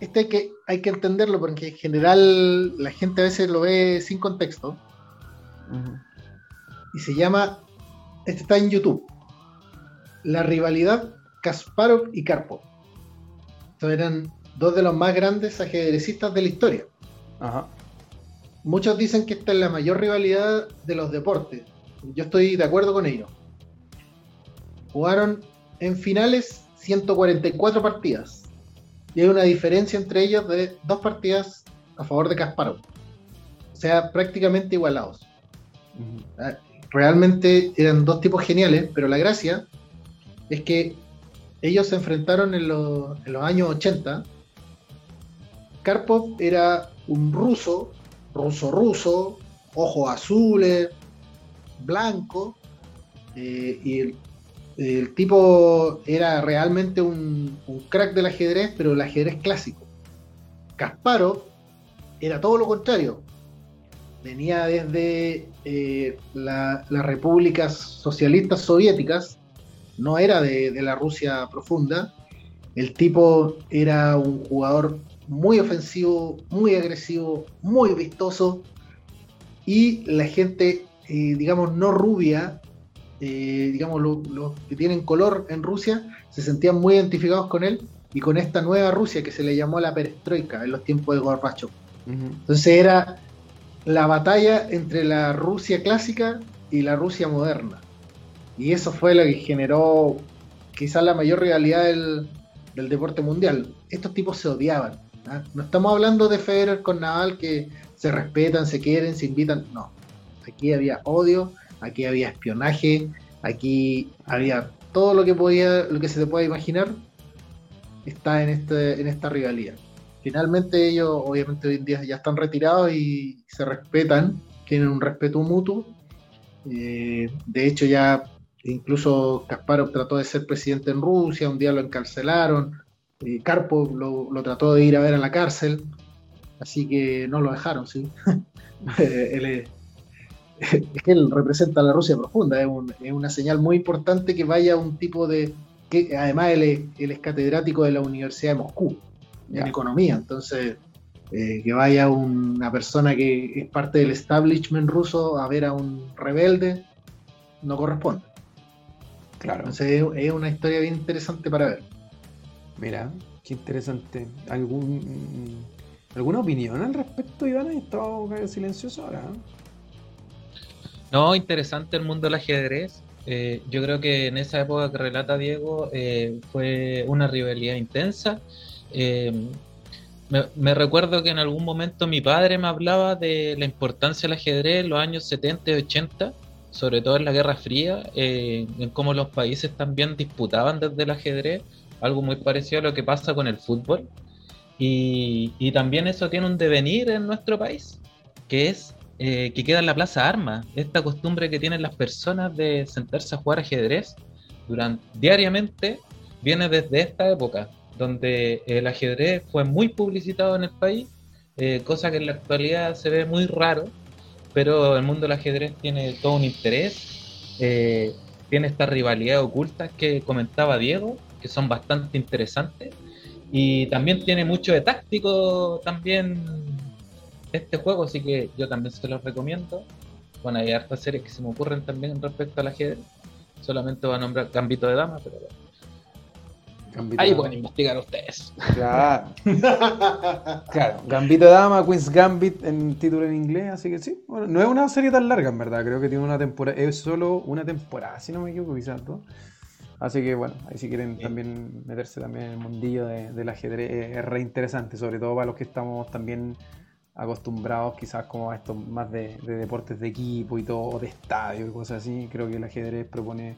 Este hay que, hay que entenderlo porque en general la gente a veces lo ve sin contexto. Y se llama, este está en YouTube, la rivalidad Kasparov y Karpov. Estos eran dos de los más grandes ajedrecistas de la historia. Muchos dicen que esta es la mayor rivalidad de los deportes. Yo estoy de acuerdo con ello. Jugaron en finales 144 partidas. y hay una diferencia entre ellos de dos partidas a favor de Kasparov. O sea, prácticamente igualados. Ah, realmente eran dos tipos geniales, pero la gracia es que ellos se enfrentaron en los, en los años 80. Karpov era un ruso, ruso ruso, ojos azules, blanco, eh, y el, tipo era realmente un, crack del ajedrez, pero el ajedrez clásico. Kasparov era todo lo contrario. Venía desde eh, la, las repúblicas socialistas soviéticas, no era de la Rusia profunda. El tipo era un jugador muy ofensivo, muy agresivo, muy vistoso. Y la gente, eh, digamos, no rubia, eh, digamos, los lo que tienen color en Rusia, se sentían muy identificados con él y con esta nueva Rusia que se le llamó la perestroika en los tiempos de Gorbachev. Uh -huh. Entonces era la batalla entre la Rusia clásica y la Rusia moderna. Y eso fue lo que generó quizás la mayor rivalidad del, del deporte mundial. Estos tipos se odiaban. ¿ah? No estamos hablando de Federer con Nadal que se respetan, se quieren, se invitan. No. Aquí había odio, aquí había espionaje, aquí había todo lo que podía, lo que se te pueda imaginar, está en este, en esta rivalidad. Finalmente ellos, obviamente hoy en día ya están retirados y se respetan, tienen un respeto mutuo. Eh, de hecho ya incluso Kasparov trató de ser presidente en Rusia, un día lo encarcelaron, eh, Karpov lo, trató de ir a ver a la cárcel, así que no lo dejaron, ¿sí? él es, que él representa la Rusia profunda, es, un, es, una señal muy importante que vaya un tipo de, que además él es, él es catedrático de la Universidad de Moscú, en economía, entonces eh, que vaya una persona que es parte del establishment ruso a ver a un rebelde, no corresponde. Claro. Entonces es una historia bien interesante para ver. Mira, qué interesante. ¿Algún, ¿Alguna opinión al respecto, Iván? He estado silencioso ahora. No, interesante el mundo del ajedrez. Eh, yo creo que en esa época que relata Diego eh, fue una rivalidad intensa. Eh, me, recuerdo que en algún momento mi padre me hablaba de la importancia del ajedrez en los años 70 y 80, sobre todo en la Guerra Fría, en cómo los países también disputaban desde el ajedrez, algo muy parecido a lo que pasa con el fútbol. Y también eso tiene un devenir en nuestro país, que es eh, que queda en la plaza armas, esta costumbre que tienen las personas de sentarse a jugar ajedrez diariamente, viene desde esta época, donde el ajedrez fue muy publicitado en el país, eh, cosa que en la actualidad se ve muy raro, pero el mundo del ajedrez tiene todo un interés, eh, tiene estas rivalidades ocultas que comentaba Diego, que son bastante interesantes, y también tiene mucho de táctico también este juego, así que yo también se los recomiendo. Bueno, hay hartas series que se me ocurren también respecto al ajedrez. Solamente voy a nombrar Gambito de Dama, pero bueno. Gambito Ahí pueden investigar ustedes. Claro. claro. Gambito de Dama, Queen's Gambit en título en inglés, así que sí. Bueno, no es una serie tan larga, en verdad. Creo que tiene una temporada. Es solo una temporada, si no me equivoco, quizás dos. Así que bueno, ahí si quieren sí. también meterse también en el mundillo de, del ajedrez, es re interesante, sobre todo para los que estamos también acostumbrados quizás como a esto más de, de, deportes de equipo y todo, de estadio y cosas así. Creo que el ajedrez propone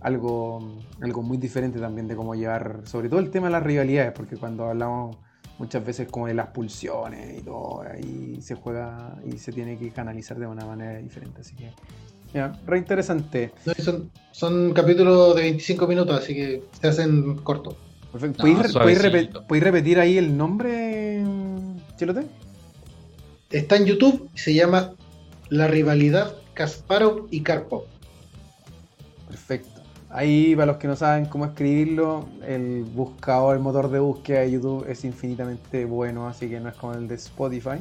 algo, algo muy diferente también de cómo llevar, sobre todo el tema de las rivalidades, porque cuando hablamos muchas veces como de las pulsiones y todo, ahí se juega y se tiene que canalizar de una manera diferente. Así que, ya, re interesante. No, son, son capítulos de 25 minutos, así que se hacen cortos. Perfecto. ¿Puedes, no, ¿puedes, repetir, ¿Puedes repetir ahí el nombre, Chilote? Está en YouTube y se llama La rivalidad Kasparov y Karpov. Perfecto. Ahí, para los que no saben cómo escribirlo, el buscador, el motor de búsqueda de YouTube es infinitamente bueno, así que no es como el de Spotify.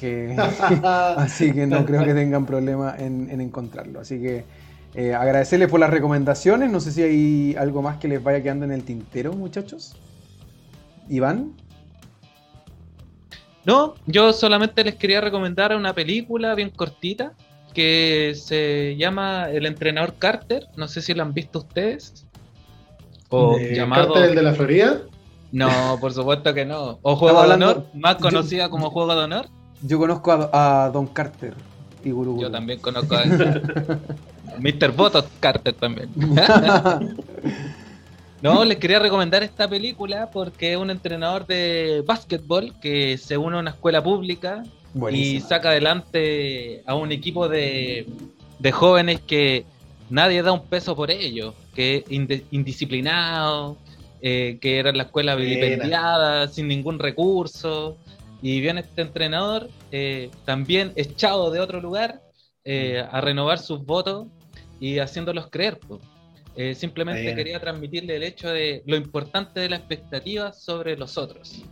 Que, así que no creo que tengan problema en, en encontrarlo. Así que eh, agradecerles por las recomendaciones. No sé si hay algo más que les vaya quedando en el tintero, muchachos. Iván. No, yo solamente les quería recomendar una película bien cortita que se llama El entrenador Carter. No sé si lo han visto ustedes. O ¿De llamado. ¿Carter el de la Florida? No, por supuesto que no. O Juego de Honor, más conocida como Juego de Honor. Yo conozco a, Don Carter y Guru, Yo también conozco a Mr. Botos Carter también. no, les quería recomendar esta película porque es un entrenador de básquetbol que se une a una escuela pública y saca adelante a un equipo de, de jóvenes que nadie da un peso por ellos, que indisciplinado, eh, que era la escuela vilipendiada, sin ningún recurso. Y viene este entrenador, eh, también echado de otro lugar, eh, a renovar sus votos y haciéndolos creer. Simplemente quería transmitirle el hecho de lo importante de la expectativa sobre los otros.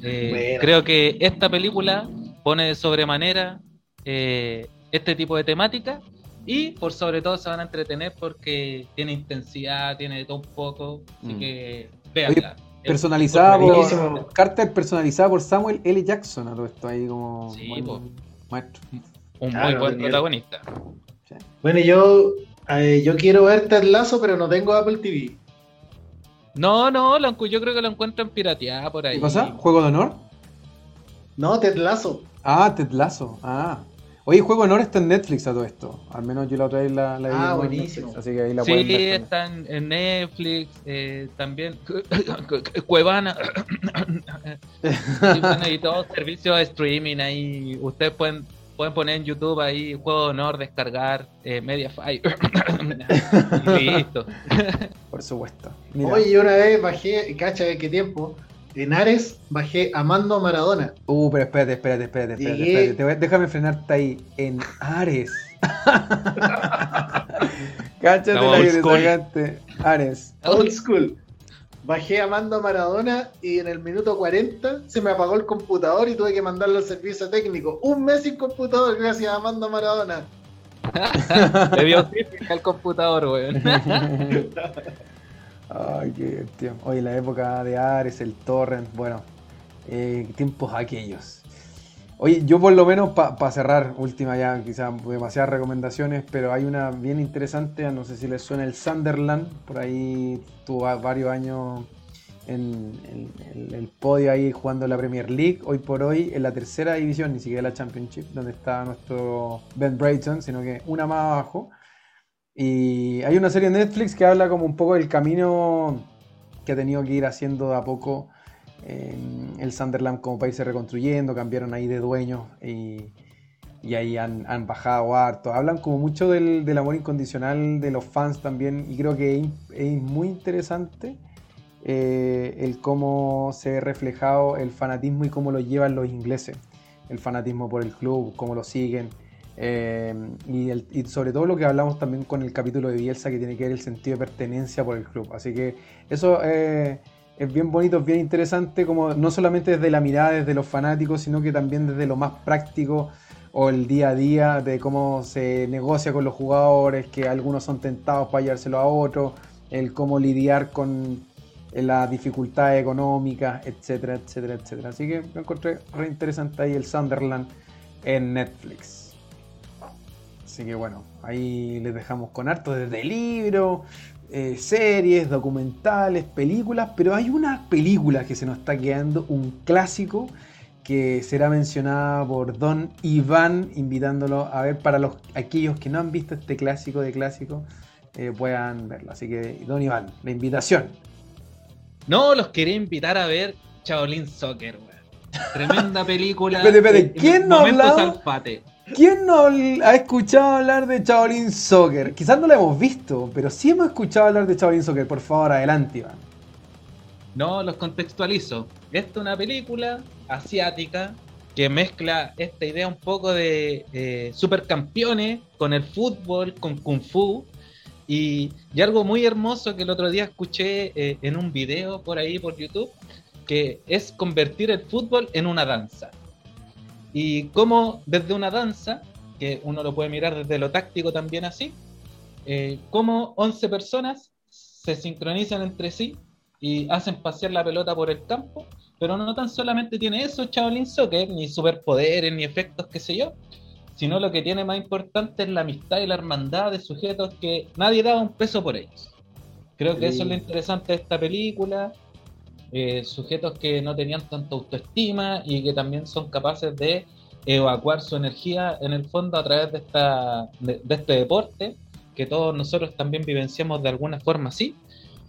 creo que esta película pone de sobremanera este tipo de temática y por sobre todo se van a entretener porque tiene intensidad, tiene de todo un poco. Así mm. que veanla. Personalizada por Carter personalizada por Samuel L. Jackson a todo esto ahí como maestro. Un muy buen protagonista. Bueno, yo eh, yo quiero ver Ted Lazo, pero no tengo Apple TV. No, no, yo creo que lo encuentro en pirateada por ahí. ¿Qué pasa? ¿Juego de honor? No, Ted Lazo. Ah, Ted Lazo. Ah. Oye, Juego Honor está en Netflix a todo esto. Al menos yo la otra vez la, la vi. Ah, buenísimo. así que ahí la sí, pueden ver. está en, Netflix, eh, también Cuevana. y, bueno, y todos servicios de streaming ahí. Ustedes pueden pueden poner en YouTube ahí Juego de Honor, descargar eh, Mediafire. listo. Por supuesto. Oye, yo una vez bajé, cacha, ¿qué tiempo? en Ares bajé amando a Maradona. Uh, pero espérate, espérate, espérate, espérate. déjame frenarte ahí. En Ares. Cáchate la Ares. Old school. Bajé amando a Maradona y en el minuto 40 se me apagó el computador y tuve que mandarlo al servicio técnico. Un mes sin computador gracias a amando a Maradona. Le dio al computador, weón. Ay, qué tío. Oye, la época de Ares, el Torrent, bueno, eh, tiempos aquellos. Oye, yo por lo menos para cerrar, última ya, quizás demasiadas recomendaciones, pero hay una bien interesante, no sé si les suena el Sunderland, por ahí tuvo varios años en, el podio ahí jugando la Premier League, hoy por hoy en la tercera división, ni siquiera la Championship, donde está nuestro Ben Brayton, sino que una más abajo. Y hay una serie en Netflix que habla como un poco del camino que ha tenido que ir haciendo de a poco el Sunderland como país se reconstruyendo, cambiaron ahí de dueños y, ahí han, bajado harto. Hablan como mucho del, amor incondicional de los fans también y creo que es, muy interesante eh, el cómo se ve reflejado el fanatismo y cómo lo llevan los ingleses. El fanatismo por el club, cómo lo siguen. Eh, y, sobre todo lo que hablamos también con el capítulo de Bielsa que tiene que ver el sentido de pertenencia por el club. Así que eso eh, es bien bonito, es bien interesante, como no solamente desde la mirada desde los fanáticos, sino que también desde lo más práctico o el día a día de cómo se negocia con los jugadores, que algunos son tentados para llevárselo a otros, el cómo lidiar con las dificultades económicas, etcétera, etcétera, etcétera. Así que me encontré re interesante ahí el Sunderland en Netflix. Así que bueno, ahí les dejamos con harto desde libros, eh, series, documentales, películas, pero hay una película que se nos está quedando, un clásico que será mencionada por Don Iván, invitándolo a ver para los aquellos que no han visto este clásico de clásico, eh, puedan verlo. Así que Don Iván, la invitación. No, los quería invitar a ver Shaolin Soccer, Tremenda película. Espera, espera, ¿quién no hablado? ¿Quién no ha escuchado hablar de Shaolin Soccer? Quizás no lo hemos visto, pero sí hemos escuchado hablar de Shaolin Soccer. Por favor, adelante, Iván. No, los contextualizo. Esta es una película asiática que mezcla esta idea un poco de eh, supercampeones con el fútbol, con kung fu. Y, algo muy hermoso que el otro día escuché eh, en un video por ahí, por YouTube, que es convertir el fútbol en una danza. Y como desde una danza, que uno lo puede mirar desde lo táctico también así, eh, como 11 personas se sincronizan entre sí y hacen pasear la pelota por el campo, pero no tan solamente tiene eso Shaolin Soccer, ni superpoderes, ni efectos, qué sé yo, sino lo que tiene más importante es la amistad y la hermandad de sujetos que nadie daba un peso por ellos. Creo que eso es lo interesante de esta película. Eh, sujetos que no tenían tanta autoestima y que también son capaces de evacuar su energía en el fondo a través de, esta, de, este deporte que todos nosotros también vivenciamos de alguna forma así.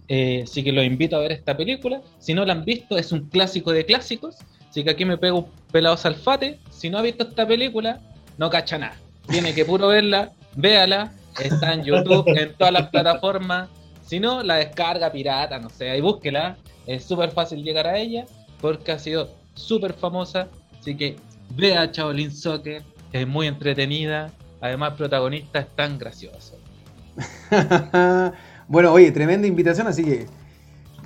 Eh, así que los invito a ver esta película. Si no la han visto, es un clásico de clásicos. Así que aquí me pego un pelado salfate. Si no ha visto esta película, no cacha nada. Tiene que puro verla, véala. Está en YouTube, en todas las plataformas. Si no, la descarga pirata, no sé, ahí búsquela. Es súper fácil llegar a ella porque ha sido súper famosa. Así que vea Shaolin Soccer, es muy entretenida. Además, protagonista es tan gracioso. bueno, oye, tremenda invitación, así que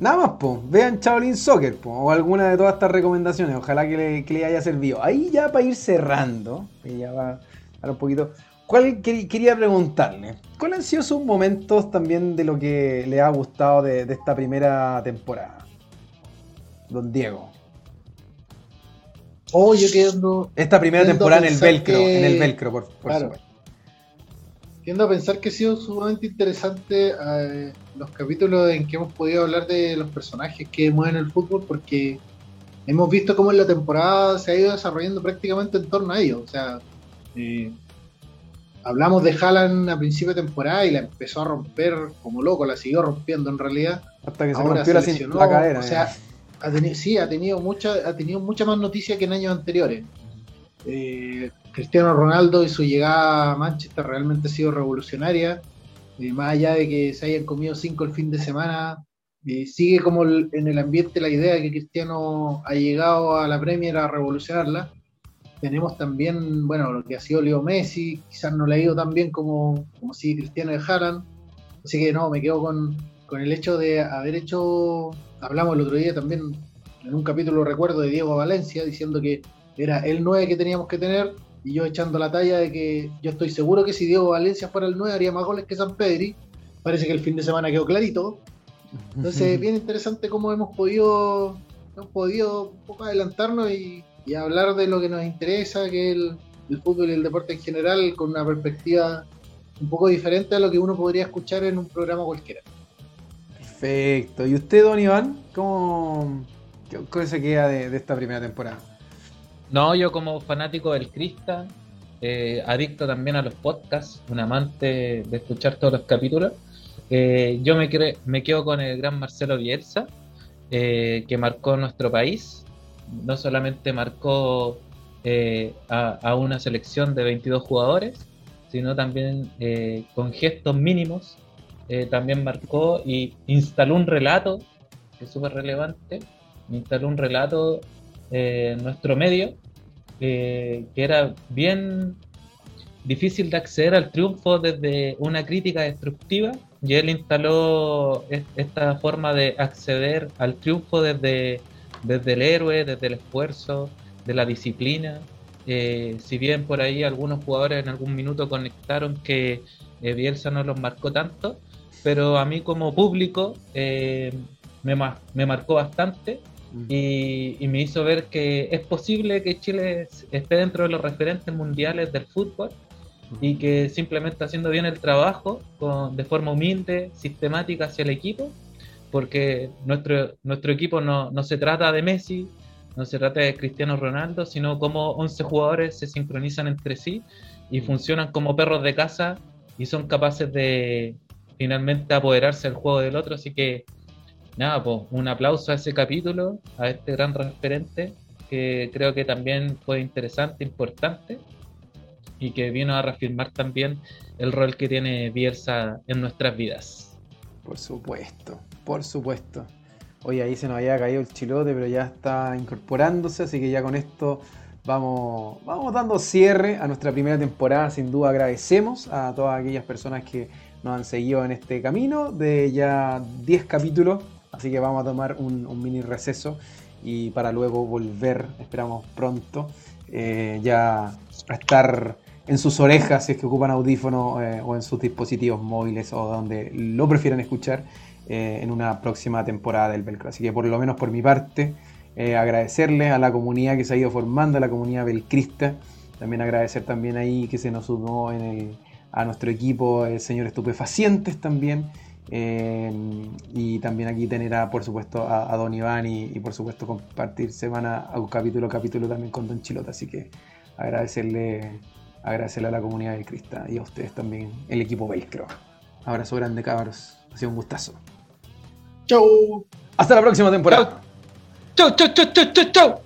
nada más, po, vean Shaolin Soccer po, o alguna de todas estas recomendaciones. Ojalá que le, haya servido. Ahí ya para ir cerrando, que ya va a un poquito. ¿Cuál quería preguntarle? ¿Cuáles han sido sus momentos también de lo que le ha gustado de, esta primera temporada? Don Diego. Oh, yo quedando. Esta primera temporada en el velcro, en el velcro, por, supuesto. Tiendo a pensar que ha sido sumamente interesante eh, los capítulos en que hemos podido hablar de los personajes que mueven el fútbol, porque hemos visto cómo en la temporada se ha ido desarrollando prácticamente en torno a ellos. O sea, eh, hablamos de Haaland a principio de temporada y la empezó a romper como loco, la siguió rompiendo en realidad. Hasta que se rompió la, cadera. O sea, ha tenido, sí, ha tenido mucha, ha tenido mucha más noticia que en años anteriores. Eh, Cristiano Ronaldo y su llegada a Manchester realmente ha sido revolucionaria. Eh, más allá de que se hayan comido cinco el fin de semana, eh, sigue como en el ambiente la idea de que Cristiano ha llegado a la Premier a revolucionarla. Tenemos también, bueno, lo que ha sido Leo Messi, quizás no le ha ido tan bien como, como si Cristiano de Haaland. Así que no, me quedo con, con el hecho de haber hecho, hablamos el otro día también en un capítulo recuerdo de Diego Valencia diciendo que era el 9 que teníamos que tener y yo echando la talla de que yo estoy seguro que si Diego Valencia fuera el 9 haría más goles que San Pedri. Parece que el fin de semana quedó clarito. Entonces, bien interesante cómo hemos podido, hemos podido un poco adelantarnos y, hablar de lo que nos interesa, que es el, fútbol y el deporte en general, con una perspectiva un poco diferente a lo que uno podría escuchar en un programa cualquiera. Perfecto. ¿Y usted, don Iván, cómo, qué, se queda de esta primera temporada? No, yo como fanático del Crista, eh, adicto también a los podcasts, un amante de escuchar todos los capítulos, eh, yo me, me quedo con el gran Marcelo Bielsa, eh, que marcó nuestro país. No solamente marcó a, una selección de 22 jugadores, sino también con gestos mínimos. también marcó y instaló un relato, que es súper relevante, instaló un relato en nuestro medio, que era bien difícil de acceder al triunfo desde una crítica destructiva y él instaló esta forma de acceder al triunfo desde, desde el héroe, desde el esfuerzo, de la disciplina. Eh, si bien por ahí algunos jugadores en algún minuto conectaron que eh, Bielsa no los marcó tanto, pero a mí como público eh, me, me marcó bastante y, me hizo ver que es posible que Chile esté dentro de los referentes mundiales del fútbol y que simplemente haciendo bien el trabajo con, de forma humilde, sistemática hacia el equipo, porque nuestro, nuestro equipo no, no se trata de Messi, no se trata de Cristiano Ronaldo, sino como 11 jugadores se sincronizan entre sí y funcionan como perros de casa y son capaces de finalmente apoderarse del juego del otro, así que nada, pues un aplauso a ese capítulo, a este gran referente, que creo que también fue interesante, importante, y que vino a reafirmar también el rol que tiene Bielsa en nuestras vidas. Por supuesto, por supuesto. Hoy ahí se nos había caído el chilote, pero ya está incorporándose, así que ya con esto vamos, vamos dando cierre a nuestra primera temporada. Sin duda agradecemos a todas aquellas personas que nos han seguido en este camino de ya 10 capítulos Así que vamos a tomar un, mini receso y para luego volver, esperamos pronto, eh, ya a estar en sus orejas si es que ocupan audífono eh, o en sus dispositivos móviles o donde lo prefieran escuchar eh, en una próxima temporada del Belcro. Así que por lo menos por mi parte, agradecerle a la comunidad que se ha ido formando, a la comunidad belcrista. También agradecer también ahí que se nos sumó en a nuestro equipo el señor Estupefacientes también Eh, y también aquí tener, a, por supuesto, a, Don Iván y, por supuesto, compartir semana a capítulo a capítulo también con Don Chilota. Así que agradecerle, agradecerle a la comunidad de Crista y a ustedes también, el equipo Velcro. Abrazo grande, cabros. Ha sido un gustazo. Chau. Hasta la próxima temporada. Chau, chau, chau, chau, chau, chau.